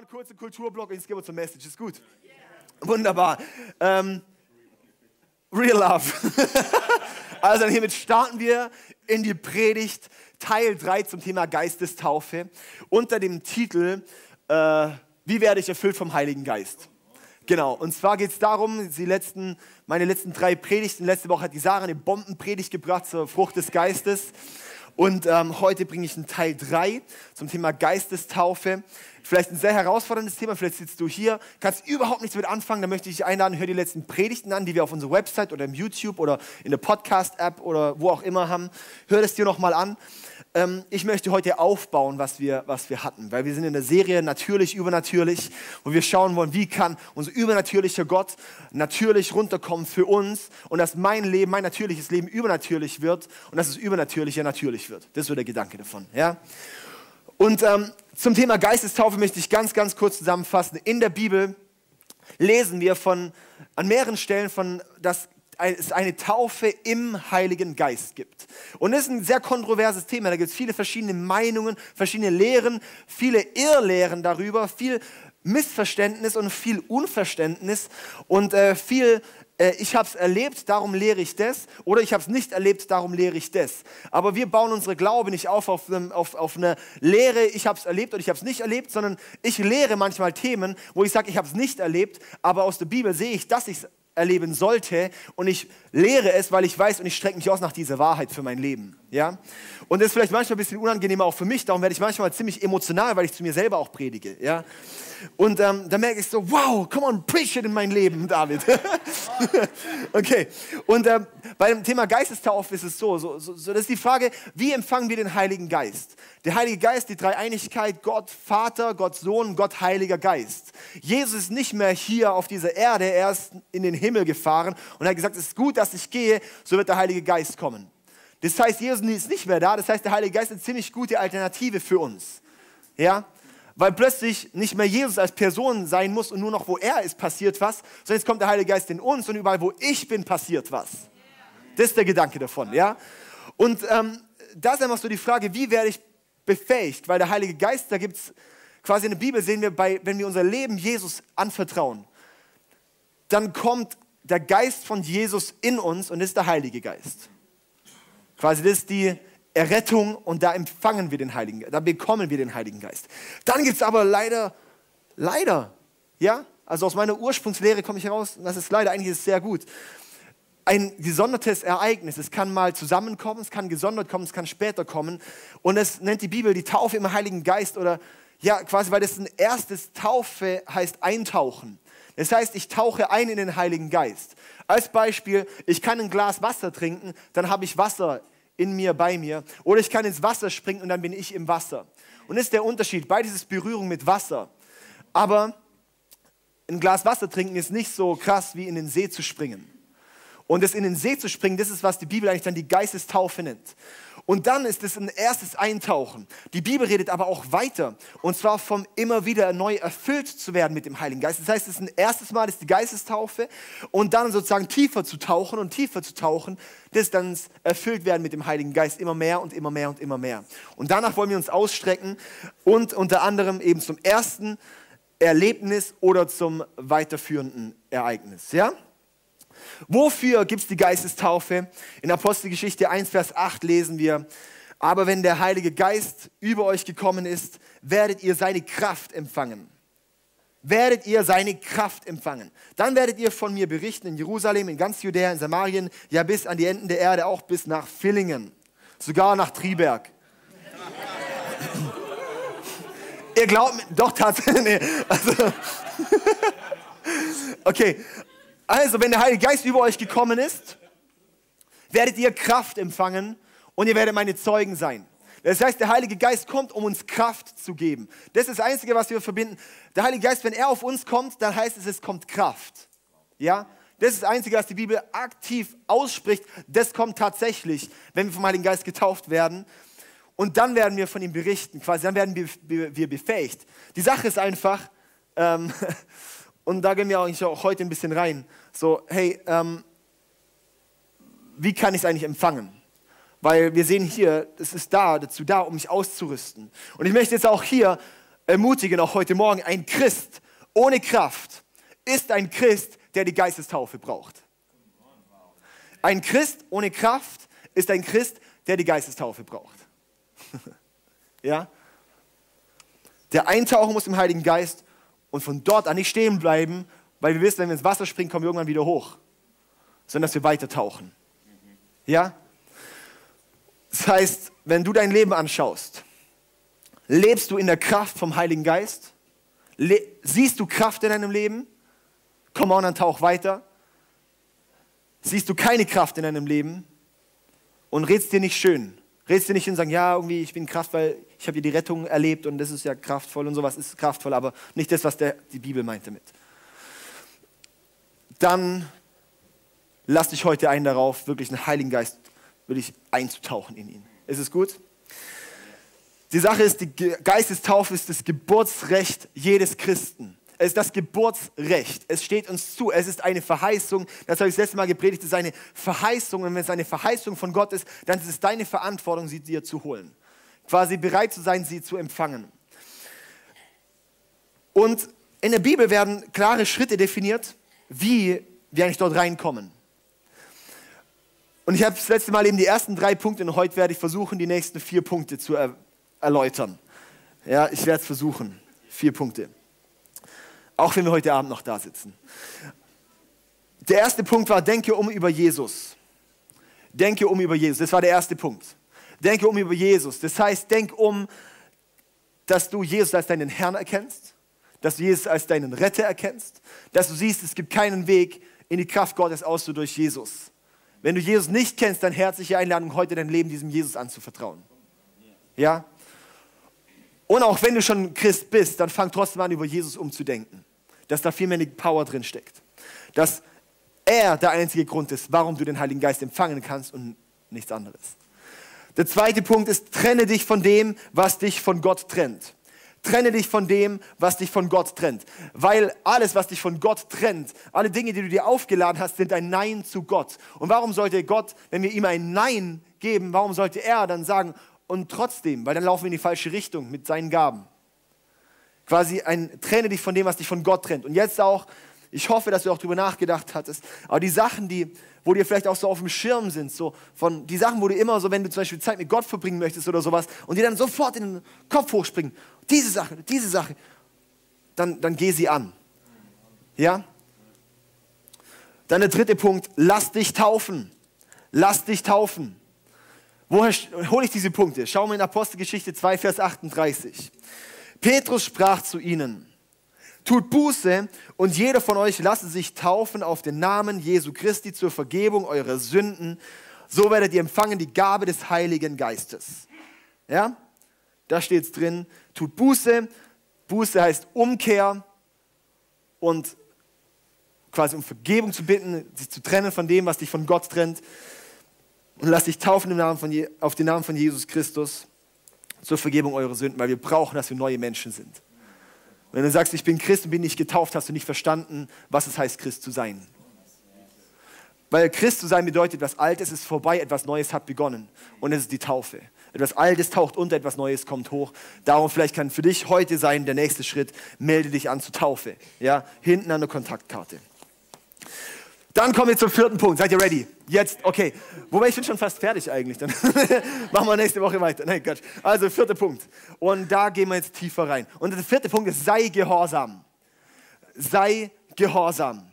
Come on, kurzer Kulturblock, jetzt gehen wir zur Message. Ist gut. Wunderbar. Ähm, Real Love. also hiermit starten wir in die Predigt Teil 3 zum Thema Geistestaufe unter dem Titel äh, Wie werde ich erfüllt vom Heiligen Geist? Genau, und zwar geht es darum, die letzten, meine letzten drei Predigten, letzte Woche hat die Sarah eine Bombenpredigt gebracht zur Frucht des Geistes. Und ähm, heute bringe ich einen Teil 3 zum Thema Geistestaufe. Vielleicht ein sehr herausforderndes Thema, vielleicht sitzt du hier, kannst überhaupt nichts mit anfangen, dann möchte ich dich einladen, hör die letzten Predigten an, die wir auf unserer Website oder im YouTube oder in der Podcast-App oder wo auch immer haben. Hör das dir nochmal an. Ähm, ich möchte heute aufbauen, was wir, was wir hatten, weil wir sind in der Serie Natürlich, Übernatürlich, wo wir schauen wollen, wie kann unser übernatürlicher Gott natürlich runterkommen für uns und dass mein Leben, mein natürliches Leben übernatürlich wird und dass das Übernatürliche natürlich wird. Das ist so der Gedanke davon. Ja? Und ähm, zum Thema Geistestaufe möchte ich ganz, ganz kurz zusammenfassen. In der Bibel lesen wir von, an mehreren Stellen von, dass es eine Taufe im Heiligen Geist gibt. Und das ist ein sehr kontroverses Thema. Da gibt es viele verschiedene Meinungen, verschiedene Lehren, viele Irrlehren darüber, viel Missverständnis und viel Unverständnis und äh, viel äh, ich habe es erlebt, darum lehre ich das, oder ich habe es nicht erlebt, darum lehre ich das. Aber wir bauen unsere Glaube nicht auf auf, auf, auf eine Lehre, ich habe es erlebt oder ich habe es nicht erlebt, sondern ich lehre manchmal Themen, wo ich sage, ich habe es nicht erlebt, aber aus der Bibel sehe ich, dass ich es erleben sollte und ich lehre es, weil ich weiß und ich strecke mich aus nach dieser Wahrheit für mein Leben. Ja? Und das ist vielleicht manchmal ein bisschen unangenehmer auch für mich, darum werde ich manchmal ziemlich emotional, weil ich zu mir selber auch predige. Ja? Und ähm, da merke ich so, wow, come on, preach it in mein Leben, David. okay, und ähm, beim Thema Geistestaufe ist es so, so, so, so, das ist die Frage, wie empfangen wir den Heiligen Geist? Der Heilige Geist, die Dreieinigkeit, Gott Vater, Gott Sohn, Gott Heiliger Geist. Jesus ist nicht mehr hier auf dieser Erde, er ist in den Himmel gefahren und er hat gesagt, es ist gut, dass ich gehe, so wird der Heilige Geist kommen. Das heißt, Jesus ist nicht mehr da, das heißt, der Heilige Geist ist eine ziemlich gute Alternative für uns. Ja? Weil plötzlich nicht mehr Jesus als Person sein muss und nur noch wo er ist passiert was, sondern jetzt kommt der Heilige Geist in uns und überall wo ich bin passiert was. Das ist der Gedanke davon, ja. Und ähm, da ist einfach so die Frage, wie werde ich befähigt, weil der Heilige Geist, da gibt es quasi in der Bibel sehen wir, bei, wenn wir unser Leben Jesus anvertrauen, dann kommt der Geist von Jesus in uns und ist der Heilige Geist. Quasi das ist die Errettung und da empfangen wir den Heiligen Geist, da bekommen wir den Heiligen Geist. Dann gibt es aber leider, leider, ja, also aus meiner Ursprungslehre komme ich heraus, das ist leider eigentlich ist sehr gut, ein gesondertes Ereignis. Es kann mal zusammenkommen, es kann gesondert kommen, es kann später kommen. Und es nennt die Bibel die Taufe im Heiligen Geist oder ja, quasi, weil das ein erstes Taufe heißt eintauchen. Das heißt, ich tauche ein in den Heiligen Geist. Als Beispiel, ich kann ein Glas Wasser trinken, dann habe ich Wasser in mir, bei mir. Oder ich kann ins Wasser springen und dann bin ich im Wasser. Und das ist der Unterschied. Beides ist Berührung mit Wasser. Aber ein Glas Wasser trinken ist nicht so krass wie in den See zu springen. Und das in den See zu springen, das ist, was die Bibel eigentlich dann die Geistestaufe nennt. Und dann ist es ein erstes Eintauchen. Die Bibel redet aber auch weiter. Und zwar vom immer wieder neu erfüllt zu werden mit dem Heiligen Geist. Das heißt, es ist ein erstes Mal, ist die Geistestaufe. Und dann sozusagen tiefer zu tauchen und tiefer zu tauchen, das dann erfüllt werden mit dem Heiligen Geist. Immer mehr und immer mehr und immer mehr. Und danach wollen wir uns ausstrecken und unter anderem eben zum ersten Erlebnis oder zum weiterführenden Ereignis. Ja? Wofür gibt es die Geistestaufe? In Apostelgeschichte 1, Vers 8 lesen wir, aber wenn der Heilige Geist über euch gekommen ist, werdet ihr seine Kraft empfangen. Werdet ihr seine Kraft empfangen. Dann werdet ihr von mir berichten in Jerusalem, in ganz Judäa, in Samarien, ja bis an die Enden der Erde, auch bis nach Villingen, sogar nach Triberg. ihr glaubt mir, doch tatsächlich. Nee, also, okay, also, wenn der Heilige Geist über euch gekommen ist, werdet ihr Kraft empfangen und ihr werdet meine Zeugen sein. Das heißt, der Heilige Geist kommt, um uns Kraft zu geben. Das ist das Einzige, was wir verbinden. Der Heilige Geist, wenn er auf uns kommt, dann heißt es, es kommt Kraft. Ja? Das ist das Einzige, was die Bibel aktiv ausspricht. Das kommt tatsächlich, wenn wir vom Heiligen Geist getauft werden. Und dann werden wir von ihm berichten, quasi, dann werden wir, befähigt. Die Sache ist einfach, ähm, und da gehen wir auch heute ein bisschen rein. So, hey, ähm, wie kann ich es eigentlich empfangen? Weil wir sehen hier, es ist da, dazu da, um mich auszurüsten. Und ich möchte jetzt auch hier ermutigen, auch heute Morgen, ein Christ ohne Kraft ist ein Christ, der die Geistestaufe braucht. Ein Christ ohne Kraft ist ein Christ, der die Geistestaufe braucht. ja? Der eintauchen muss im Heiligen Geist und von dort an nicht stehen bleiben, weil wir wissen, wenn wir ins Wasser springen, kommen wir irgendwann wieder hoch, sondern dass wir weiter tauchen. Ja? Das heißt, wenn du dein Leben anschaust, lebst du in der Kraft vom Heiligen Geist? Le siehst du Kraft in deinem Leben? Komm on, dann tauch weiter. Siehst du keine Kraft in deinem Leben und redst dir nicht schön. Redst dir nicht hin und sagen, ja, irgendwie, ich bin Kraft, weil ich habe hier die Rettung erlebt und das ist ja kraftvoll und sowas ist kraftvoll, aber nicht das, was der, die Bibel meint damit. Dann lass dich heute ein darauf, wirklich einen Heiligen Geist wirklich einzutauchen in ihn. Ist es gut? Die Sache ist, die Geistestaufe ist das Geburtsrecht jedes Christen. Es ist das Geburtsrecht. Es steht uns zu. Es ist eine Verheißung. Das habe ich das letzte Mal gepredigt. Es ist eine Verheißung. Und wenn es eine Verheißung von Gott ist, dann ist es deine Verantwortung, sie dir zu holen. Quasi bereit zu sein, sie zu empfangen. Und in der Bibel werden klare Schritte definiert, wie wir eigentlich dort reinkommen. Und ich habe das letzte Mal eben die ersten drei Punkte und heute werde ich versuchen, die nächsten vier Punkte zu er erläutern. Ja, ich werde es versuchen. Vier Punkte. Auch wenn wir heute Abend noch da sitzen. Der erste Punkt war, denke um über Jesus. Denke um über Jesus. Das war der erste Punkt. Denke um über Jesus. Das heißt, denk um, dass du Jesus als deinen Herrn erkennst, dass du Jesus als deinen Retter erkennst, dass du siehst, es gibt keinen Weg in die Kraft Gottes außer durch Jesus. Wenn du Jesus nicht kennst, dann herzliche Einladung, heute dein Leben diesem Jesus anzuvertrauen. Ja? Und auch wenn du schon Christ bist, dann fang trotzdem an, über Jesus umzudenken. Dass da viel mehr Power drin steckt. Dass er der einzige Grund ist, warum du den Heiligen Geist empfangen kannst und nichts anderes. Der zweite Punkt ist, trenne dich von dem, was dich von Gott trennt. Trenne dich von dem, was dich von Gott trennt. Weil alles, was dich von Gott trennt, alle Dinge, die du dir aufgeladen hast, sind ein Nein zu Gott. Und warum sollte Gott, wenn wir ihm ein Nein geben, warum sollte er dann sagen, und trotzdem, weil dann laufen wir in die falsche Richtung mit seinen Gaben. Quasi ein trenne dich von dem, was dich von Gott trennt. Und jetzt auch, ich hoffe, dass du auch darüber nachgedacht hattest, aber die Sachen, die, wo dir vielleicht auch so auf dem Schirm sind, so von die Sachen, wo du immer so, wenn du zum Beispiel Zeit mit Gott verbringen möchtest oder sowas, und die dann sofort in den Kopf hochspringen, diese Sache, diese Sache, dann, dann geh sie an. Ja? Dann der dritte Punkt, lass dich taufen. Lass dich taufen. Woher hole ich diese Punkte? Schauen wir in Apostelgeschichte 2, Vers 38. Petrus sprach zu ihnen, tut Buße und jeder von euch lasse sich taufen auf den Namen Jesu Christi zur Vergebung eurer Sünden. So werdet ihr empfangen die Gabe des Heiligen Geistes. Ja, da steht es drin. Tut Buße. Buße heißt Umkehr und quasi um Vergebung zu bitten, sich zu trennen von dem, was dich von Gott trennt und lasst dich taufen im Namen von, auf den Namen von Jesus Christus zur Vergebung eurer Sünden, weil wir brauchen, dass wir neue Menschen sind. Wenn du sagst, ich bin Christ und bin nicht getauft, hast du nicht verstanden, was es heißt, Christ zu sein. Weil Christ zu sein bedeutet, etwas Altes ist vorbei, etwas Neues hat begonnen. Und es ist die Taufe. Etwas Altes taucht unter, etwas Neues kommt hoch. Darum vielleicht kann für dich heute sein der nächste Schritt, melde dich an zur Taufe. Ja, hinten an der Kontaktkarte. Dann kommen wir zum vierten Punkt. Seid ihr ready? Jetzt, okay. Wobei ich bin schon fast fertig eigentlich. Dann machen wir nächste Woche weiter. Nein, Quatsch. Also, vierter Punkt. Und da gehen wir jetzt tiefer rein. Und der vierte Punkt ist, sei gehorsam. Sei gehorsam.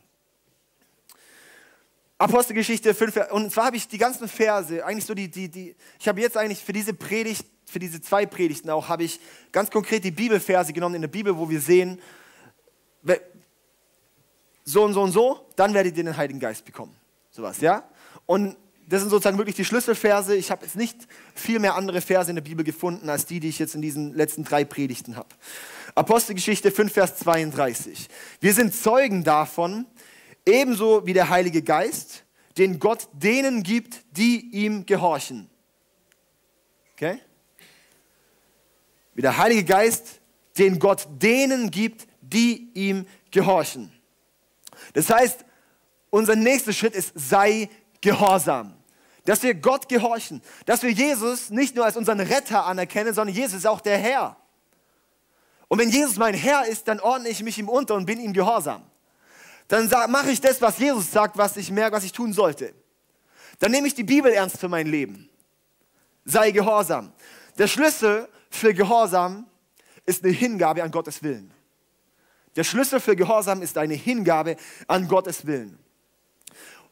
Apostelgeschichte 5, und zwar habe ich die ganzen Verse, eigentlich so die, die, die, ich habe jetzt eigentlich für diese Predigt, für diese zwei Predigten auch, habe ich ganz konkret die Bibelverse genommen in der Bibel, wo wir sehen, so und so und so, dann werdet ihr den Heiligen Geist bekommen. Sowas, ja? Und das sind sozusagen wirklich die Schlüsselverse. Ich habe jetzt nicht viel mehr andere Verse in der Bibel gefunden, als die, die ich jetzt in diesen letzten drei Predigten habe. Apostelgeschichte 5, Vers 32. Wir sind Zeugen davon, ebenso wie der Heilige Geist, den Gott denen gibt, die ihm gehorchen. Okay? Wie der Heilige Geist, den Gott denen gibt, die ihm gehorchen. Das heißt, unser nächster Schritt ist, sei gehorsam. Dass wir Gott gehorchen. Dass wir Jesus nicht nur als unseren Retter anerkennen, sondern Jesus ist auch der Herr. Und wenn Jesus mein Herr ist, dann ordne ich mich ihm unter und bin ihm gehorsam. Dann mache ich das, was Jesus sagt, was ich merke, was ich tun sollte. Dann nehme ich die Bibel ernst für mein Leben. Sei gehorsam. Der Schlüssel für Gehorsam ist eine Hingabe an Gottes Willen. Der Schlüssel für Gehorsam ist eine Hingabe an Gottes Willen.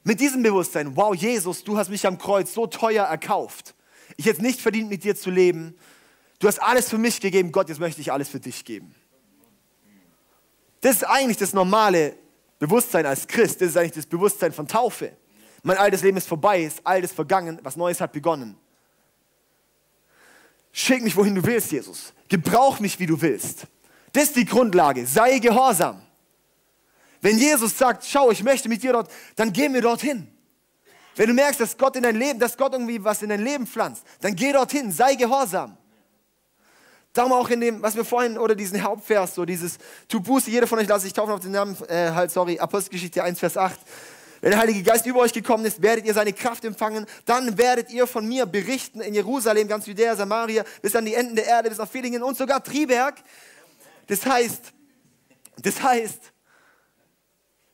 Mit diesem Bewusstsein, wow, Jesus, du hast mich am Kreuz so teuer erkauft. Ich hätte nicht verdient, mit dir zu leben. Du hast alles für mich gegeben, Gott, jetzt möchte ich alles für dich geben. Das ist eigentlich das normale Bewusstsein als Christ. Das ist eigentlich das Bewusstsein von Taufe. Mein altes Leben ist vorbei, ist alles vergangen, was Neues hat begonnen. Schick mich, wohin du willst, Jesus. Gebrauch mich, wie du willst. Das ist die Grundlage. Sei gehorsam. Wenn Jesus sagt, schau, ich möchte mit dir dort, dann gehen wir dorthin. Wenn du merkst, dass Gott in dein Leben, dass Gott irgendwie was in dein Leben pflanzt, dann geh dorthin, sei gehorsam. Darum auch in dem, was wir vorhin, oder diesen Hauptvers, so dieses, tu Buße, jeder von euch lasse sich taufen auf den Namen, äh, halt, sorry, Apostelgeschichte 1, Vers 8. Wenn der Heilige Geist über euch gekommen ist, werdet ihr seine Kraft empfangen. Dann werdet ihr von mir berichten in Jerusalem, ganz Judäa, Samaria, bis an die Enden der Erde, bis nach Villingen und sogar Triberg. Das heißt, das heißt,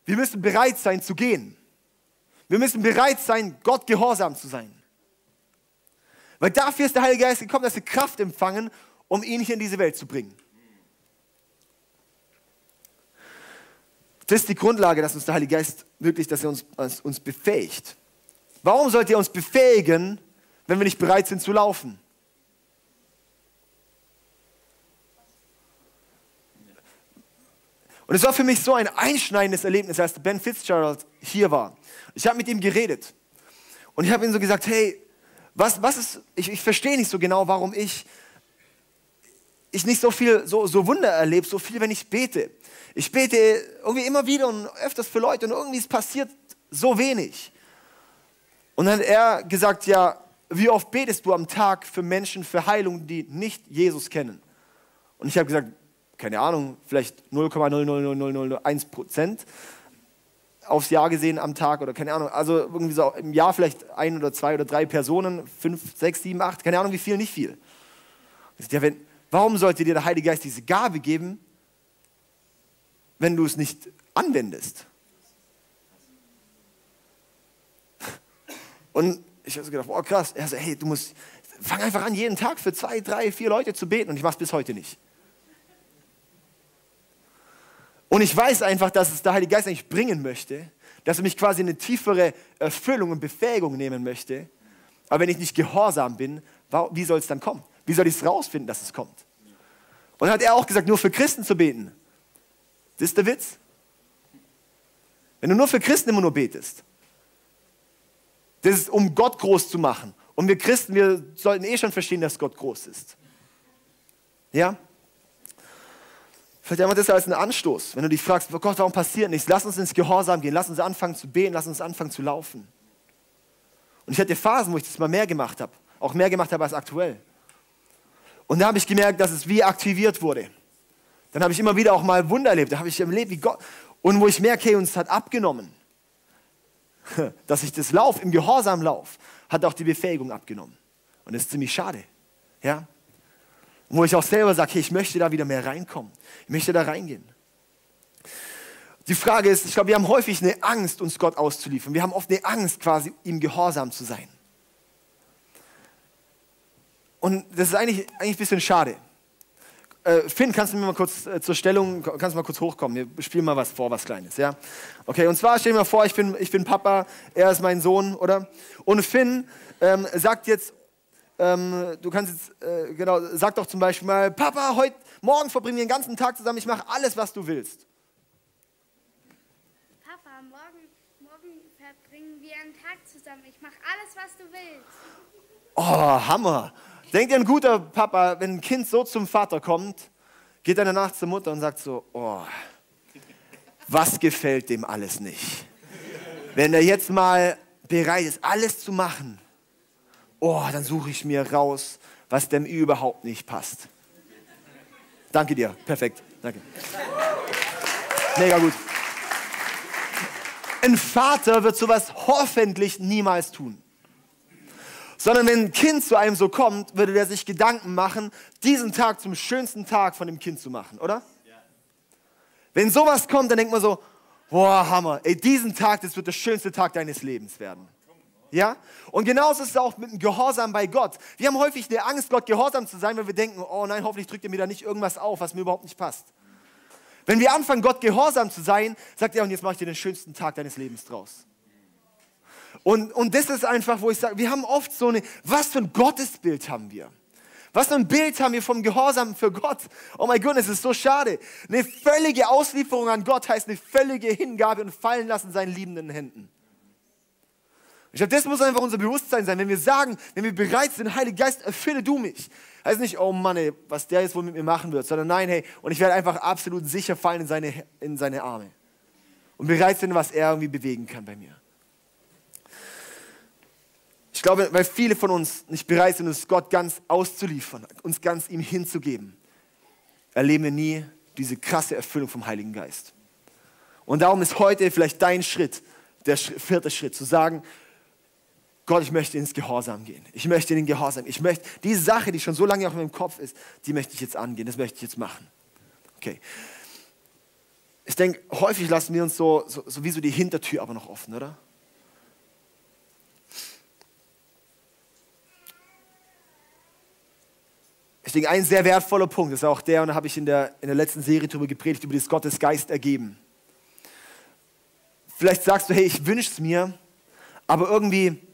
wir müssen bereit sein zu gehen. Wir müssen bereit sein, Gott gehorsam zu sein. Weil dafür ist der Heilige Geist gekommen, dass wir Kraft empfangen um ihn hier in diese Welt zu bringen. Das ist die Grundlage, dass uns der Heilige Geist wirklich, dass er uns, uns befähigt. Warum sollte er uns befähigen, wenn wir nicht bereit sind zu laufen? Und es war für mich so ein einschneidendes Erlebnis, als Ben Fitzgerald hier war. Ich habe mit ihm geredet und ich habe ihm so gesagt, hey, was, was ist, ich, ich verstehe nicht so genau, warum ich ich nicht so viel, so, so Wunder erlebe, so viel, wenn ich bete. Ich bete irgendwie immer wieder und öfters für Leute und irgendwie passiert so wenig. Und dann hat er gesagt, ja, wie oft betest du am Tag für Menschen, für Heilung, die nicht Jesus kennen? Und ich habe gesagt, keine Ahnung, vielleicht 0,00001 Prozent aufs Jahr gesehen am Tag oder keine Ahnung, also irgendwie so im Jahr vielleicht ein oder zwei oder drei Personen, fünf, sechs, sieben, acht, keine Ahnung, wie viel, nicht viel. Ja, wenn, Warum sollte dir der Heilige Geist diese Gabe geben, wenn du es nicht anwendest? Und ich habe so gedacht, oh krass. Er so, hey, du musst, fang einfach an, jeden Tag für zwei, drei, vier Leute zu beten. Und ich mache es bis heute nicht. Und ich weiß einfach, dass es der Heilige Geist eigentlich bringen möchte, dass er mich quasi in eine tiefere Erfüllung und Befähigung nehmen möchte. Aber wenn ich nicht gehorsam bin, wie soll es dann kommen? Wie soll ich es rausfinden, dass es kommt? Und dann hat er auch gesagt, nur für Christen zu beten. Das ist der Witz. Wenn du nur für Christen immer nur betest, das ist, um Gott groß zu machen. Und wir Christen, wir sollten eh schon verstehen, dass Gott groß ist. Ja? Vielleicht einfach das als einen Anstoß, wenn du dich fragst, oh Gott, warum passiert nichts? Lass uns ins Gehorsam gehen, lass uns anfangen zu beten, lass uns anfangen zu laufen. Und ich hatte Phasen, wo ich das mal mehr gemacht habe, auch mehr gemacht habe als aktuell. Und da habe ich gemerkt, dass es wie aktiviert wurde. Dann habe ich immer wieder auch mal Wunder erlebt. Da habe ich erlebt, wie Gott. Und wo ich merke, hey, uns hat abgenommen. Dass ich das Lauf, im Gehorsam lauf, hat auch die Befähigung abgenommen. Und das ist ziemlich schade. Ja? Und wo ich auch selber sage, hey, ich möchte da wieder mehr reinkommen. Ich möchte da reingehen. Die Frage ist, ich glaube, wir haben häufig eine Angst, uns Gott auszuliefern. Wir haben oft eine Angst, quasi ihm gehorsam zu sein. Und das ist eigentlich, eigentlich ein bisschen schade. Äh, Finn, kannst du mir mal kurz äh, zur Stellung, kannst du mal kurz hochkommen? Wir spielen mal was vor, was Kleines, ja? Okay, und zwar stell dir vor, ich bin, ich bin Papa, er ist mein Sohn, oder? Und Finn ähm, sagt jetzt, ähm, du kannst jetzt, äh, genau, sag doch zum Beispiel mal, Papa, heute, morgen verbringen wir den ganzen Tag zusammen, ich mache alles, was du willst. Papa, morgen, morgen verbringen wir einen Tag zusammen, ich mache alles, was du willst. Oh, Hammer. Denkt ihr, ein guter Papa, wenn ein Kind so zum Vater kommt, geht er danach zur Mutter und sagt so, oh, was gefällt dem alles nicht? Wenn er jetzt mal bereit ist, alles zu machen, oh, dann suche ich mir raus, was dem überhaupt nicht passt. Danke dir, perfekt, danke. Mega gut. Ein Vater wird sowas hoffentlich niemals tun Sondern wenn ein Kind zu einem so kommt, würde der sich Gedanken machen, diesen Tag zum schönsten Tag von dem Kind zu machen, oder? Wenn sowas kommt, dann denkt man so, boah, Hammer, ey, diesen Tag, das wird der schönste Tag deines Lebens werden. Ja? Und genauso ist es auch mit dem Gehorsam bei Gott. Wir haben häufig eine Angst, Gott gehorsam zu sein, weil wir denken, oh nein, hoffentlich drückt er mir da nicht irgendwas auf, was mir überhaupt nicht passt. Wenn wir anfangen, Gott gehorsam zu sein, sagt er, und jetzt mache ich dir den schönsten Tag deines Lebens draus. Und, und das ist einfach, wo ich sage, wir haben oft so eine, was für ein Gottesbild haben wir? Was für ein Bild haben wir vom Gehorsam für Gott? Oh mein Gott, es ist so schade. Eine völlige Auslieferung an Gott heißt eine völlige Hingabe und fallen lassen seinen liebenden Händen. Ich glaube, das muss einfach unser Bewusstsein sein. Wenn wir sagen, wenn wir bereit sind, Heiliger Geist, erfülle du mich. Heißt nicht, oh Mann, ey, was der jetzt wohl mit mir machen wird, sondern nein, hey, und ich werde einfach absolut sicher fallen in seine, in seine Arme. Und bereit sind, was er irgendwie bewegen kann bei mir. Ich glaube, weil viele von uns nicht bereit sind, uns Gott ganz auszuliefern, uns ganz ihm hinzugeben, erleben wir nie diese krasse Erfüllung vom Heiligen Geist. Und darum ist heute vielleicht dein Schritt, der vierte Schritt, zu sagen, Gott, ich möchte ins Gehorsam gehen. Ich möchte in den Gehorsam. Ich möchte diese Sache, die schon so lange auf meinem Kopf ist, die möchte ich jetzt angehen. Das möchte ich jetzt machen. Okay. Ich denke, häufig lassen wir uns so, so, so wie so die Hintertür aber noch offen, oder? Ich denke, ein sehr wertvoller Punkt ist auch der, und da habe ich in der, in der letzten Serie darüber gepredigt, über das Gottes Geist ergeben. Vielleicht sagst du, hey, ich wünsche es mir, aber irgendwie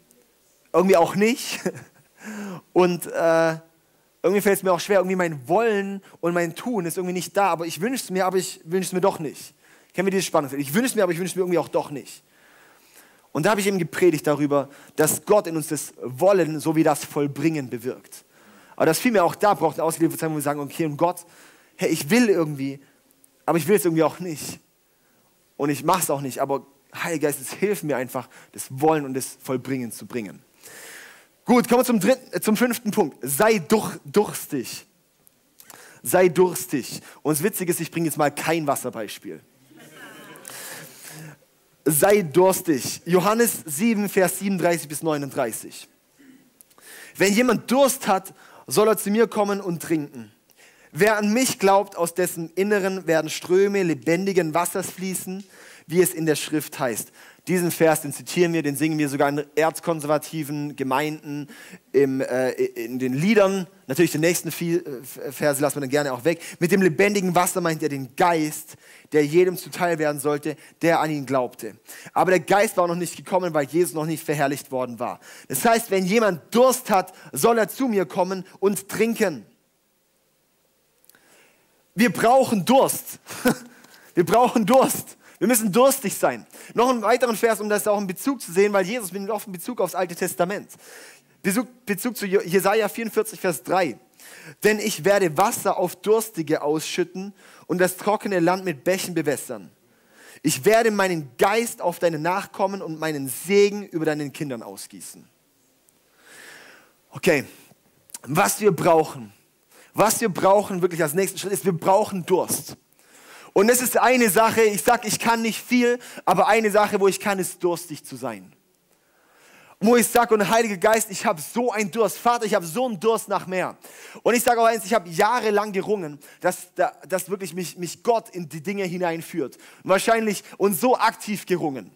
irgendwie auch nicht. Und äh, irgendwie fällt es mir auch schwer, irgendwie mein Wollen und mein Tun ist irgendwie nicht da, aber ich wünsche es mir, aber ich wünsche es mir doch nicht. Kennen wir dieses Spannungsfeld? Ich wünsche es mir, aber ich wünsche es mir irgendwie auch doch nicht. Und da habe ich eben gepredigt darüber, dass Gott in uns das Wollen sowie das Vollbringen bewirkt. Aber das vielmehr auch da braucht eine ausgelieferte Zeit, wo wir sagen, okay, und Gott, hey, ich will irgendwie, aber ich will es irgendwie auch nicht. Und ich mache es auch nicht, aber Heiliger Geist, es hilft mir einfach, das Wollen und das Vollbringen zu bringen. Gut, kommen wir zum, dritten, äh, zum fünften Punkt. Sei durch, durstig. Sei durstig. Und das Witzige ist, ich bringe jetzt mal kein Wasserbeispiel. Sei durstig. Johannes 7, Vers 37 bis 39. Wenn jemand Durst hat, soll er zu mir kommen und trinken. Wer an mich glaubt, aus dessen Inneren werden Ströme lebendigen Wassers fließen, wie es in der Schrift heißt. Diesen Vers, den zitieren wir, den singen wir sogar in erzkonservativen Gemeinden, im, äh, in den Liedern. Natürlich den nächsten äh, Vers lassen wir dann gerne auch weg. Mit dem lebendigen Wasser meint er den Geist, der jedem zuteil werden sollte, der an ihn glaubte. Aber der Geist war noch nicht gekommen, weil Jesus noch nicht verherrlicht worden war. Das heißt, wenn jemand Durst hat, soll er zu mir kommen und trinken. Wir brauchen Durst. Wir brauchen Durst. Wir müssen durstig sein. Noch einen weiteren Vers, um das auch in Bezug zu sehen, weil Jesus nimmt oft in Bezug aufs Alte Testament. Bezug, Bezug zu Jesaja 44, Vers 3. Denn ich werde Wasser auf Durstige ausschütten und das trockene Land mit Bächen bewässern. Ich werde meinen Geist auf deine Nachkommen und meinen Segen über deinen Kindern ausgießen. Okay, was wir brauchen, was wir brauchen wirklich als nächsten Schritt ist, wir brauchen Durst. Und es ist eine Sache, ich sage, ich kann nicht viel, aber eine Sache, wo ich kann, ist durstig zu sein. Wo ich sage, und Heiliger Geist, ich habe so einen Durst. Vater, ich habe so einen Durst nach mehr. Und ich sage auch eins, ich habe jahrelang gerungen, dass, dass wirklich mich, mich Gott in die Dinge hineinführt. Wahrscheinlich und so aktiv gerungen.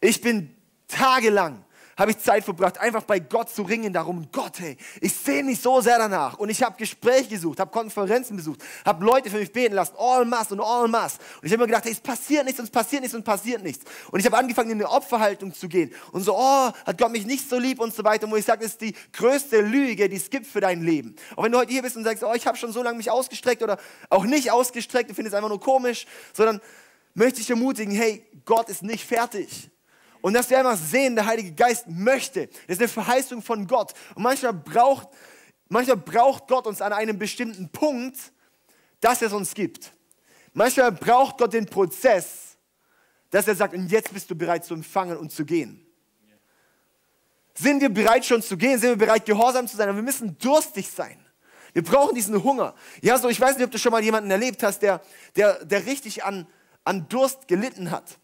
Ich bin tagelang habe ich Zeit verbracht, einfach bei Gott zu ringen darum, Gott, hey, ich sehe mich so sehr danach. Und ich habe Gespräche gesucht, habe Konferenzen besucht, habe Leute für mich beten lassen, all mass und all mass. Und ich habe mir gedacht, hey, es passiert nichts und es passiert nichts und es passiert nichts. Und ich habe angefangen, in eine Opferhaltung zu gehen. Und so, oh, hat Gott mich nicht so lieb und so weiter. Und wo ich sage, das ist die größte Lüge, die es gibt für dein Leben. Auch wenn du heute hier bist und sagst, oh, ich habe schon so lange mich ausgestreckt oder auch nicht ausgestreckt, du findest es einfach nur komisch, sondern möchte ich ermutigen, hey, Gott ist nicht fertig. Und dass wir einfach sehen, der Heilige Geist möchte. Das ist eine Verheißung von Gott. Und manchmal braucht, manchmal braucht Gott uns an einem bestimmten Punkt, dass er es uns gibt. Manchmal braucht Gott den Prozess, dass er sagt, und jetzt bist du bereit zu empfangen und zu gehen. Sind wir bereit schon zu gehen? Sind wir bereit, gehorsam zu sein? Aber wir müssen durstig sein. Wir brauchen diesen Hunger. Ja, so, ich weiß nicht, ob du schon mal jemanden erlebt hast, der, der, der richtig an, an Durst gelitten hat.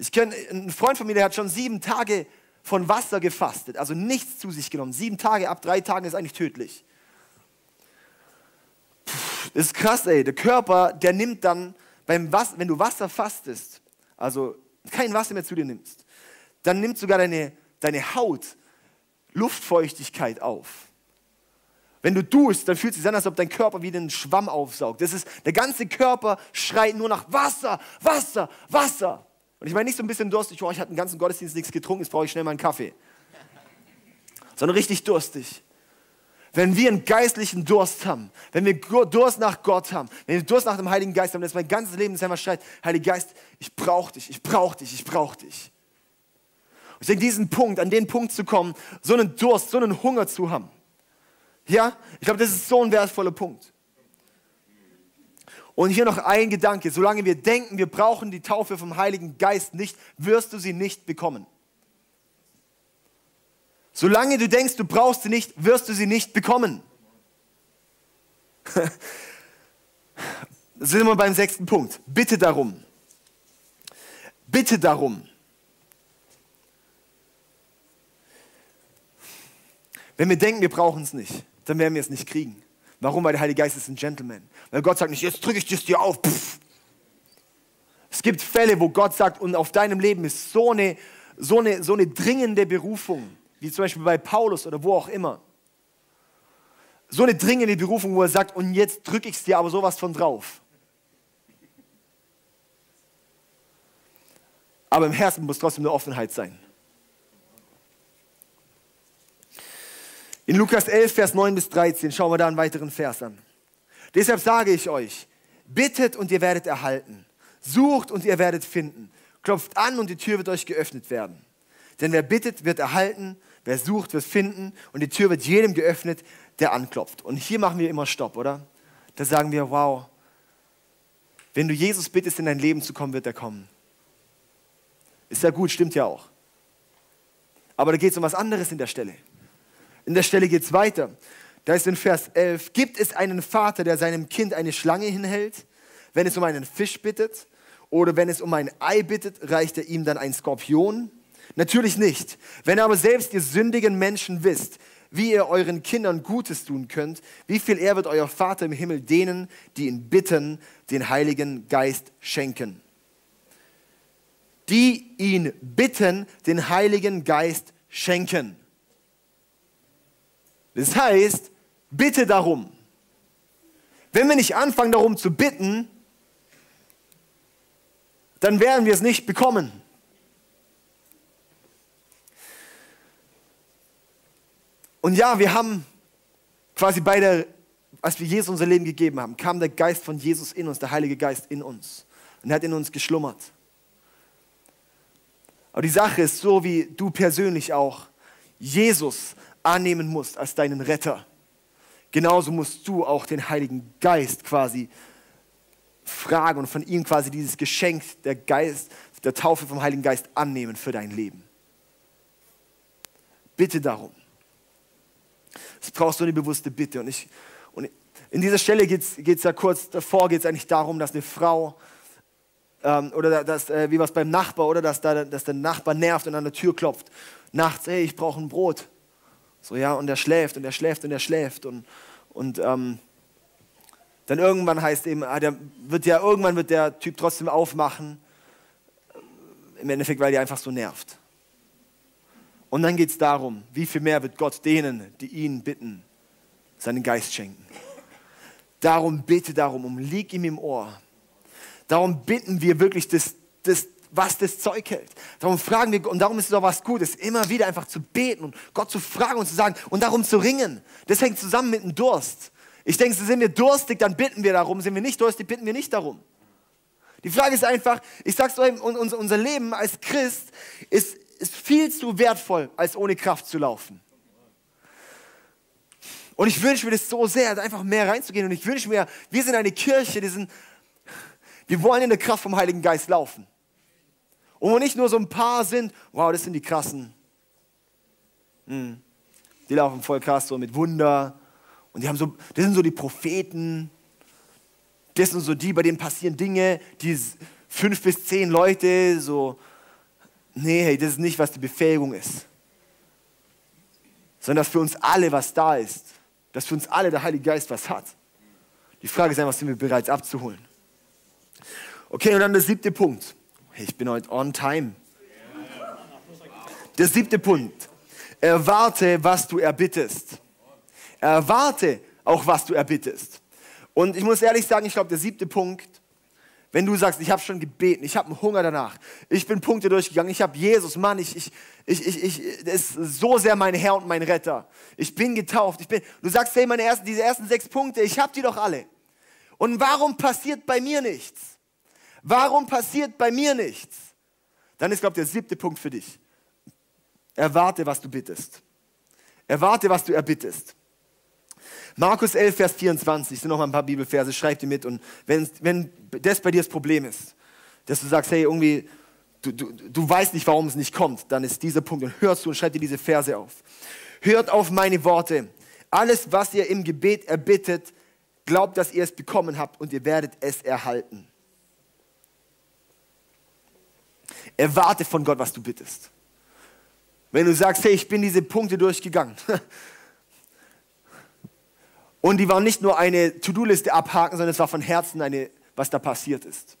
Ich kenne einen Freund von mir, der hat schon sieben Tage von Wasser gefastet, also nichts zu sich genommen. Sieben Tage ab drei Tagen ist eigentlich tödlich. Puh, das ist krass, ey. Der Körper, der nimmt dann, beim Wasser, wenn du Wasser fastest, also kein Wasser mehr zu dir nimmst, dann nimmt sogar deine, deine Haut Luftfeuchtigkeit auf. Wenn du duschst, dann fühlt es sich an, als ob dein Körper wie einen Schwamm aufsaugt. Das ist, der ganze Körper schreit nur nach Wasser, Wasser, Wasser. Und ich meine nicht so ein bisschen durstig, oh, ich hatte den ganzen Gottesdienst nichts getrunken, jetzt brauche ich schnell mal einen Kaffee. Sondern richtig durstig. Wenn wir einen geistlichen Durst haben, wenn wir Durst nach Gott haben, wenn wir Durst nach dem Heiligen Geist haben, dass mein ganzes Leben selber schreit, Heiliger Geist, ich brauche dich, ich brauche dich, ich brauche dich. Und ich denke, diesen Punkt, an den Punkt zu kommen, so einen Durst, so einen Hunger zu haben, ja, ich glaube, das ist so ein wertvoller Punkt. Und hier noch ein Gedanke. Solange wir denken, wir brauchen die Taufe vom Heiligen Geist nicht, wirst du sie nicht bekommen. Solange du denkst, du brauchst sie nicht, wirst du sie nicht bekommen. sind wir beim sechsten Punkt. Bitte darum. Bitte darum. Wenn wir denken, wir brauchen es nicht, dann werden wir es nicht kriegen. Warum? Weil der Heilige Geist ist ein Gentleman. Weil Gott sagt nicht, jetzt drücke ich das dir auf. Pff. Es gibt Fälle, wo Gott sagt, und auf deinem Leben ist so eine, so eine, so eine dringende Berufung, wie zum Beispiel bei Paulus oder wo auch immer. So eine dringende Berufung, wo er sagt, und jetzt drücke ich es dir aber sowas von drauf. Aber im Herzen muss trotzdem eine Offenheit sein. In Lukas 11, Vers 9 bis 13 schauen wir da einen weiteren Vers an. Deshalb sage ich euch, bittet und ihr werdet erhalten. Sucht und ihr werdet finden. Klopft an und die Tür wird euch geöffnet werden. Denn wer bittet, wird erhalten. Wer sucht, wird finden. Und die Tür wird jedem geöffnet, der anklopft. Und hier machen wir immer Stopp, oder? Da sagen wir, wow, wenn du Jesus bittest, in dein Leben zu kommen, wird er kommen. Ist ja gut, stimmt ja auch. Aber da geht es um was anderes in der Stelle. In der Stelle geht es weiter. Da ist in Vers 11, gibt es einen Vater, der seinem Kind eine Schlange hinhält, wenn es um einen Fisch bittet? Oder wenn es um ein Ei bittet, reicht er ihm dann ein Skorpion? Natürlich nicht. Wenn aber selbst ihr sündigen Menschen wisst, wie ihr euren Kindern Gutes tun könnt, wie viel eher wird euer Vater im Himmel denen, die ihn bitten, den Heiligen Geist schenken. Die ihn bitten, den Heiligen Geist schenken. Das heißt, bitte darum. Wenn wir nicht anfangen darum zu bitten, dann werden wir es nicht bekommen. Und ja, wir haben quasi bei der, als wir Jesus unser Leben gegeben haben, kam der Geist von Jesus in uns, der Heilige Geist in uns. Und er hat in uns geschlummert. Aber die Sache ist so, wie du persönlich auch Jesus annehmen musst als deinen Retter, genauso musst du auch den Heiligen Geist quasi fragen und von ihm quasi dieses Geschenk der, Geist, der Taufe vom Heiligen Geist annehmen für dein Leben. Bitte darum. Es brauchst du eine bewusste Bitte. Und, ich, und in dieser Stelle geht es ja kurz davor, geht es eigentlich darum, dass eine Frau ähm, oder dass, äh, wie was beim Nachbar, oder dass, da, dass der Nachbar nervt und an der Tür klopft. Nachts, hey, ich brauche ein Brot. So, ja, und er schläft und er schläft und er schläft. Und, und ähm, dann irgendwann heißt eben, ah, der wird ja, irgendwann wird der Typ trotzdem aufmachen. Im Endeffekt, weil er einfach so nervt. Und dann geht es darum, wie viel mehr wird Gott denen, die ihn bitten, seinen Geist schenken. Darum bitte darum, um lieg ihm im Ohr. Darum bitten wir wirklich das, das, was das Zeug hält. Darum fragen wir, und darum ist es auch was Gutes, immer wieder einfach zu beten und Gott zu fragen und zu sagen und darum zu ringen. Das hängt zusammen mit dem Durst. Ich denke, sind wir durstig, dann bitten wir darum. Sind wir nicht durstig, bitten wir nicht darum. Die Frage ist einfach, ich sag's euch, unser Leben als Christ ist, ist viel zu wertvoll, als ohne Kraft zu laufen. Und ich wünsche mir das so sehr, einfach mehr reinzugehen. Und ich wünsche mir, wir sind eine Kirche, die sind, wir wollen in der Kraft vom Heiligen Geist laufen. Und wo nicht nur so ein paar sind, wow, das sind die krassen. Hm. Die laufen voll krass so mit Wunder. Und die haben so, das sind so die Propheten. Das sind so die, bei denen passieren Dinge, die fünf bis zehn Leute so, nee, hey, das ist nicht, was die Befähigung ist. sondern dass für uns alle was da ist. Dass für uns alle der Heilige Geist was hat. Die Frage ist einfach, sind wir bereit abzuholen? Okay, und dann der siebte Punkt. Ich bin heute on time. Der siebte Punkt. Erwarte, was du erbittest. Erwarte auch, was du erbittest. Und ich muss ehrlich sagen, ich glaube, der siebte Punkt, wenn du sagst, ich habe schon gebeten, ich habe einen Hunger danach, ich bin Punkte durchgegangen, ich habe Jesus, Mann, ich, ich, ich, ich, ich, ist so sehr mein Herr und mein Retter. Ich bin getauft. Ich bin, du sagst, hey, meine ersten, diese ersten sechs Punkte, ich habe die doch alle. Und warum passiert bei mir nichts? Warum passiert bei mir nichts? Dann ist, glaube ich, der siebte Punkt für dich. Erwarte, was du bittest. Erwarte, was du erbittest. Markus 11, Vers 24, sind noch mal ein paar Bibelverse, schreib die mit. Und wenn, wenn das bei dir das Problem ist, dass du sagst, hey, irgendwie, du, du, du weißt nicht, warum es nicht kommt, dann ist dieser Punkt und hörst du und schreib dir diese Verse auf. Hört auf meine Worte. Alles, was ihr im Gebet erbittet, glaubt, dass ihr es bekommen habt und ihr werdet es erhalten. Erwarte von Gott, was du bittest. Wenn du sagst, hey, ich bin diese Punkte durchgegangen. Und die waren nicht nur eine To-Do-Liste abhaken, sondern es war von Herzen eine, was da passiert ist.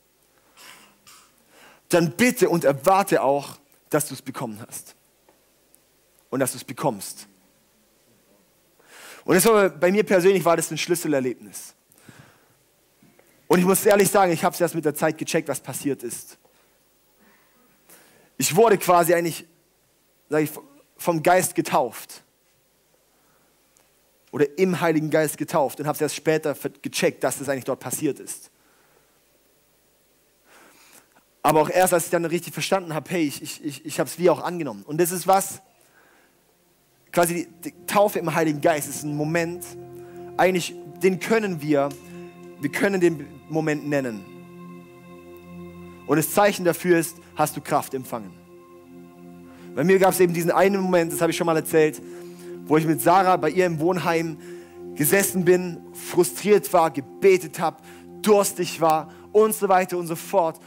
Dann bitte und erwarte auch, dass du es bekommen hast. Und dass du es bekommst. Und das war, bei mir persönlich war das ein Schlüsselerlebnis. Und ich muss ehrlich sagen, ich habe es erst mit der Zeit gecheckt, was passiert ist. Ich wurde quasi eigentlich ich, vom Geist getauft. Oder im Heiligen Geist getauft und habe es erst später gecheckt, dass das eigentlich dort passiert ist. Aber auch erst, als ich dann richtig verstanden habe, hey, ich, ich, ich, ich habe es wie auch angenommen. Und das ist was, quasi die, die Taufe im Heiligen Geist ist ein Moment, eigentlich, den können wir, wir können den Moment nennen. Und das Zeichen dafür ist, hast du Kraft empfangen. Bei mir gab es eben diesen einen Moment, das habe ich schon mal erzählt, wo ich mit Sarah bei ihr im Wohnheim gesessen bin, frustriert war, gebetet habe, durstig war und so weiter und so fort.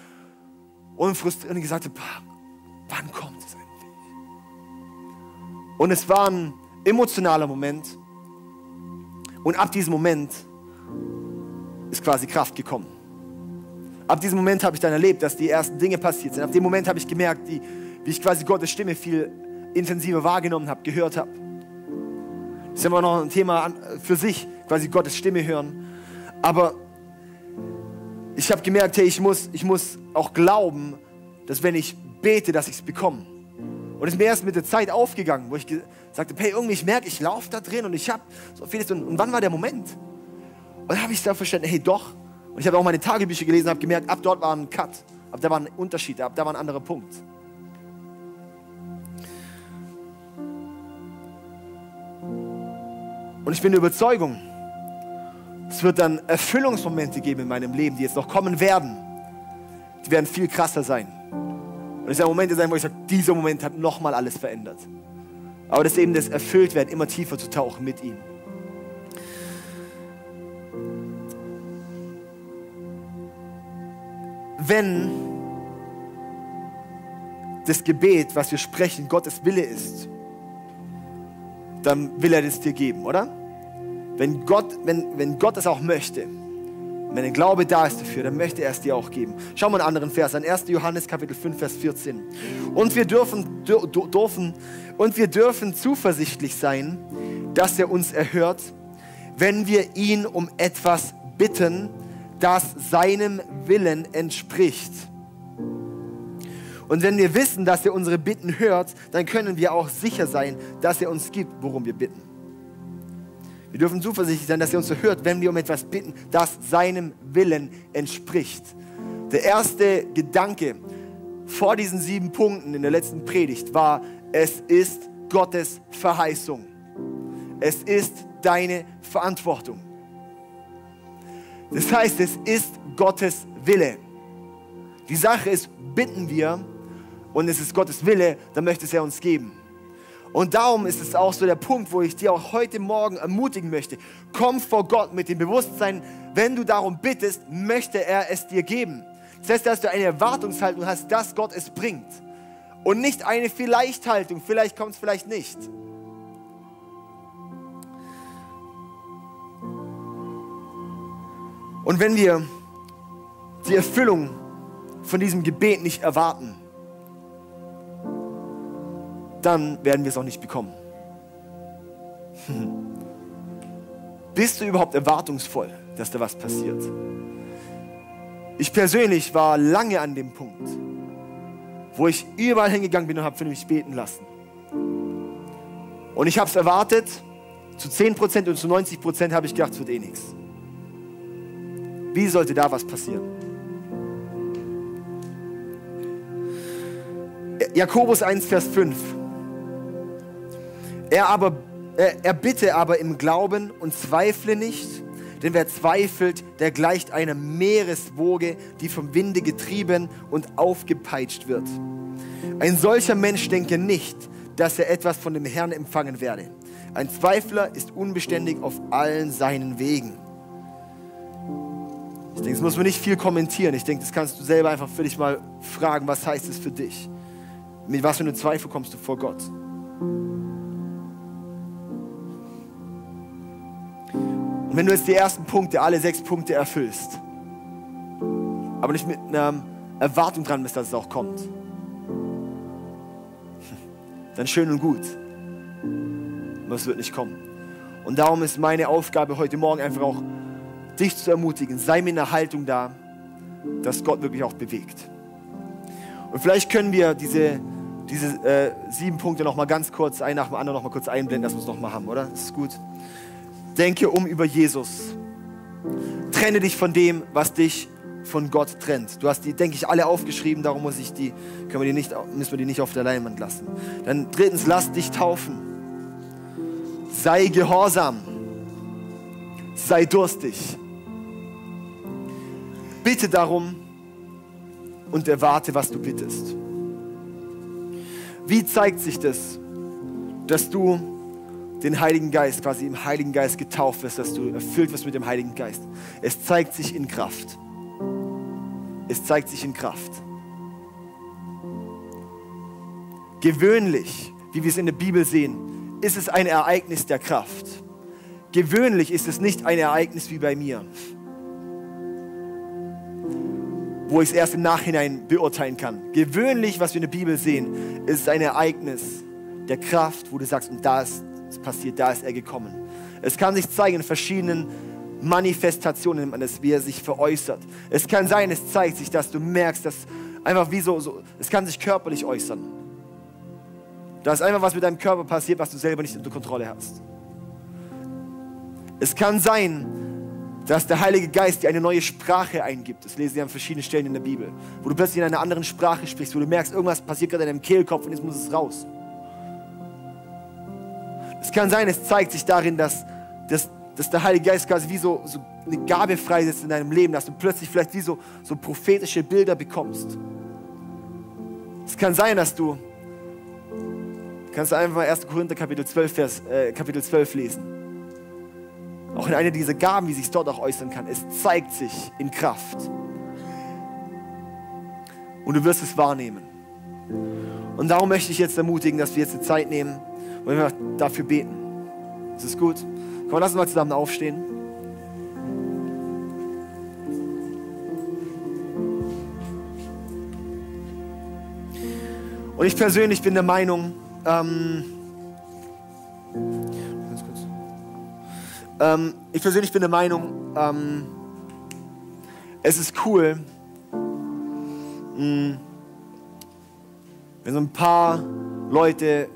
Und frustriert und gesagt habe, wann kommt es endlich? Und es war ein emotionaler Moment. Und ab diesem Moment ist quasi Kraft gekommen. Ab diesem Moment habe ich dann erlebt, dass die ersten Dinge passiert sind. Ab dem Moment habe ich gemerkt, die, wie ich quasi Gottes Stimme viel intensiver wahrgenommen habe, gehört habe. Das ist immer noch ein Thema für sich, quasi Gottes Stimme hören. Aber ich habe gemerkt, hey, ich muss, ich muss auch glauben, dass wenn ich bete, dass ich es bekomme. Und es ist mir erst mit der Zeit aufgegangen, wo ich sagte, hey, irgendwie, ich merke, ich laufe da drin und ich habe so vieles. Und, und wann war der Moment? Und dann habe ich da verstanden, hey, doch, und ich habe auch meine Tagebücher gelesen und habe gemerkt, ab dort war ein Cut. Ab da war ein Unterschied, ab da war ein anderer Punkt. Und ich bin der Überzeugung, es wird dann Erfüllungsmomente geben in meinem Leben, die jetzt noch kommen werden. Die werden viel krasser sein. Und es werden Momente sein, wo ich sage, dieser Moment hat nochmal alles verändert. Aber das ist eben das Erfülltwerden, immer tiefer zu tauchen mit ihm. Wenn das Gebet, was wir sprechen, Gottes Wille ist, dann will er das dir geben, oder? Wenn Gott, wenn, wenn Gott es auch möchte, wenn ein Glaube da ist dafür, dann möchte er es dir auch geben. Schau mal einen anderen Vers an, 1. Johannes Kapitel 5, Vers 14. Und wir dürfen, dürfen, und wir dürfen zuversichtlich sein, dass er uns erhört, wenn wir ihn um etwas bitten, das seinem Willen entspricht. Und wenn wir wissen, dass er unsere Bitten hört, dann können wir auch sicher sein, dass er uns gibt, worum wir bitten. Wir dürfen zuversichtlich sein, dass er uns hört, wenn wir um etwas bitten, das seinem Willen entspricht. Der erste Gedanke vor diesen sieben Punkten in der letzten Predigt war, es ist Gottes Verheißung. Es ist deine Verantwortung. Das heißt, es ist Gottes Wille. Die Sache ist, bitten wir und es ist Gottes Wille, dann möchte es er uns geben. Und darum ist es auch so der Punkt, wo ich dir auch heute Morgen ermutigen möchte. Komm vor Gott mit dem Bewusstsein, wenn du darum bittest, möchte er es dir geben. Das heißt, dass du eine Erwartungshaltung hast, dass Gott es bringt. Und nicht eine Vielleicht-Haltung, vielleicht kommt es vielleicht nicht. Und wenn wir die Erfüllung von diesem Gebet nicht erwarten, dann werden wir es auch nicht bekommen. Bist du überhaupt erwartungsvoll, dass da was passiert? Ich persönlich war lange an dem Punkt, wo ich überall hingegangen bin und habe für mich beten lassen. Und ich habe es erwartet, zu 10% und zu 90% habe ich gedacht, es wird eh nichts. Wie sollte da was passieren? Jakobus 1, Vers 5. Er, aber, er, er bitte aber im Glauben und zweifle nicht, denn wer zweifelt, der gleicht einer Meereswoge, die vom Winde getrieben und aufgepeitscht wird. Ein solcher Mensch denke nicht, dass er etwas von dem Herrn empfangen werde. Ein Zweifler ist unbeständig auf allen seinen Wegen. Ich denke, das muss man nicht viel kommentieren. Ich denke, das kannst du selber einfach für dich mal fragen, was heißt es für dich? Mit was für einem Zweifel kommst du vor Gott? Und wenn du jetzt die ersten Punkte, alle sechs Punkte erfüllst, aber nicht mit einer Erwartung dran bist, dass es auch kommt, dann schön und gut. Aber es wird nicht kommen. Und darum ist meine Aufgabe heute Morgen einfach auch, dich zu ermutigen. Sei mir in der Haltung da, dass Gott wirklich auch bewegt. Und vielleicht können wir diese, diese äh, sieben Punkte noch mal ganz kurz, ein nach dem anderen noch mal kurz einblenden, dass wir es noch mal haben, oder? Ist gut. Denke um über Jesus. Trenne dich von dem, was dich von Gott trennt. Du hast die, denke ich, alle aufgeschrieben, darum muss ich die, können wir die nicht, müssen wir die nicht auf der Leinwand lassen. Dann drittens, lass dich taufen. Sei gehorsam. Sei durstig. Bitte darum und erwarte, was du bittest. Wie zeigt sich das, dass du den Heiligen Geist, quasi im Heiligen Geist getauft wirst, dass du erfüllt wirst mit dem Heiligen Geist? Es zeigt sich in Kraft. Es zeigt sich in Kraft. Gewöhnlich, wie wir es in der Bibel sehen, ist es ein Ereignis der Kraft. Gewöhnlich ist es nicht ein Ereignis wie bei mir, wo ich es erst im Nachhinein beurteilen kann. Gewöhnlich, was wir in der Bibel sehen, ist ein Ereignis der Kraft, wo du sagst, und da ist es passiert, da ist er gekommen. Es kann sich zeigen in verschiedenen Manifestationen, man es, wie er sich veräußert. Es kann sein, es zeigt sich, dass du merkst, dass einfach wie so, so es kann sich körperlich äußern. Da ist einfach was mit deinem Körper passiert, was du selber nicht unter Kontrolle hast. Es kann sein, dass der Heilige Geist dir eine neue Sprache eingibt. Das lesen wir an verschiedenen Stellen in der Bibel, wo du plötzlich in einer anderen Sprache sprichst, wo du merkst, irgendwas passiert gerade in deinem Kehlkopf und jetzt muss es raus. Es kann sein, es zeigt sich darin, dass, dass, dass der Heilige Geist quasi wie so, so eine Gabe freisetzt in deinem Leben, dass du plötzlich vielleicht wie so, so prophetische Bilder bekommst. Es kann sein, dass du, kannst du einfach mal 1. Korinther Kapitel 12, Vers, äh, Kapitel 12 lesen. Auch in einer dieser Gaben, wie sich dort auch äußern kann. Es zeigt sich in Kraft. Und du wirst es wahrnehmen. Und darum möchte ich jetzt ermutigen, dass wir jetzt eine Zeit nehmen, wo wir dafür beten. Ist es gut? Komm, lass uns mal zusammen aufstehen. Und ich persönlich bin der Meinung, ähm, ähm, ich persönlich bin der Meinung, ähm, es ist cool, mh, mm, wenn so ein paar Leute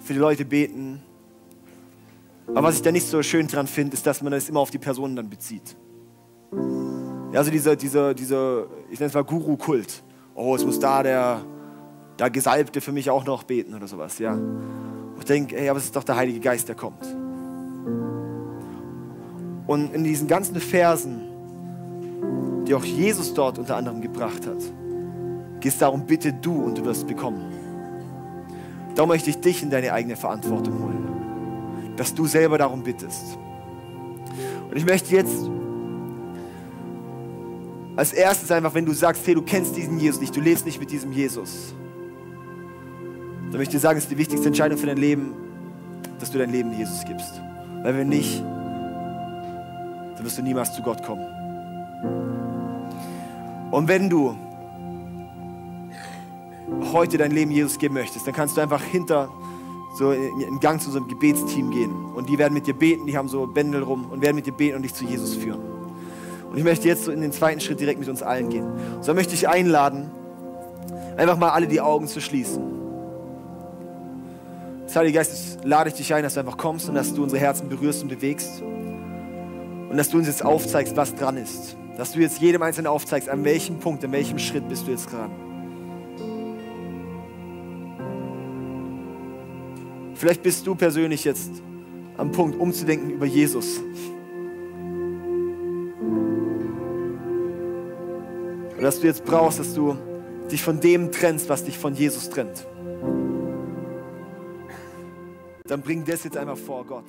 für die Leute beten. Aber was ich da nicht so schön dran finde, ist, dass man das immer auf die Personen dann bezieht. Also dieser, dieser, dieser ich nenne es mal Guru-Kult. Oh, es muss da der, der Gesalbte für mich auch noch beten oder sowas, ja. Und ich denke, ey, aber es ist doch der Heilige Geist, der kommt. Und in diesen ganzen Versen, die auch Jesus dort unter anderem gebracht hat, geht es darum, bitte du und du wirst bekommen. Darum möchte ich dich in deine eigene Verantwortung holen, dass du selber darum bittest. Und ich möchte jetzt als erstes einfach, wenn du sagst, hey, du kennst diesen Jesus nicht, du lebst nicht mit diesem Jesus, dann möchte ich sagen, es ist die wichtigste Entscheidung für dein Leben, dass du dein Leben Jesus gibst. Weil wenn nicht, dann wirst du niemals zu Gott kommen. Und wenn du heute dein Leben Jesus geben möchtest, dann kannst du einfach hinter so in Gang zu unserem Gebetsteam gehen. Und die werden mit dir beten, die haben so Bändel rum und werden mit dir beten und dich zu Jesus führen. Und ich möchte jetzt so in den zweiten Schritt direkt mit uns allen gehen. So möchte ich einladen, einfach mal alle die Augen zu schließen. Heiliger Geist, lade ich dich ein, dass du einfach kommst und dass du unsere Herzen berührst und bewegst. Und dass du uns jetzt aufzeigst, was dran ist. Dass du jetzt jedem Einzelnen aufzeigst, an welchem Punkt, an welchem Schritt bist du jetzt dran. Vielleicht bist du persönlich jetzt am Punkt, umzudenken über Jesus. Und dass du jetzt brauchst, dass du dich von dem trennst, was dich von Jesus trennt. Dann bring das jetzt einmal vor Gott.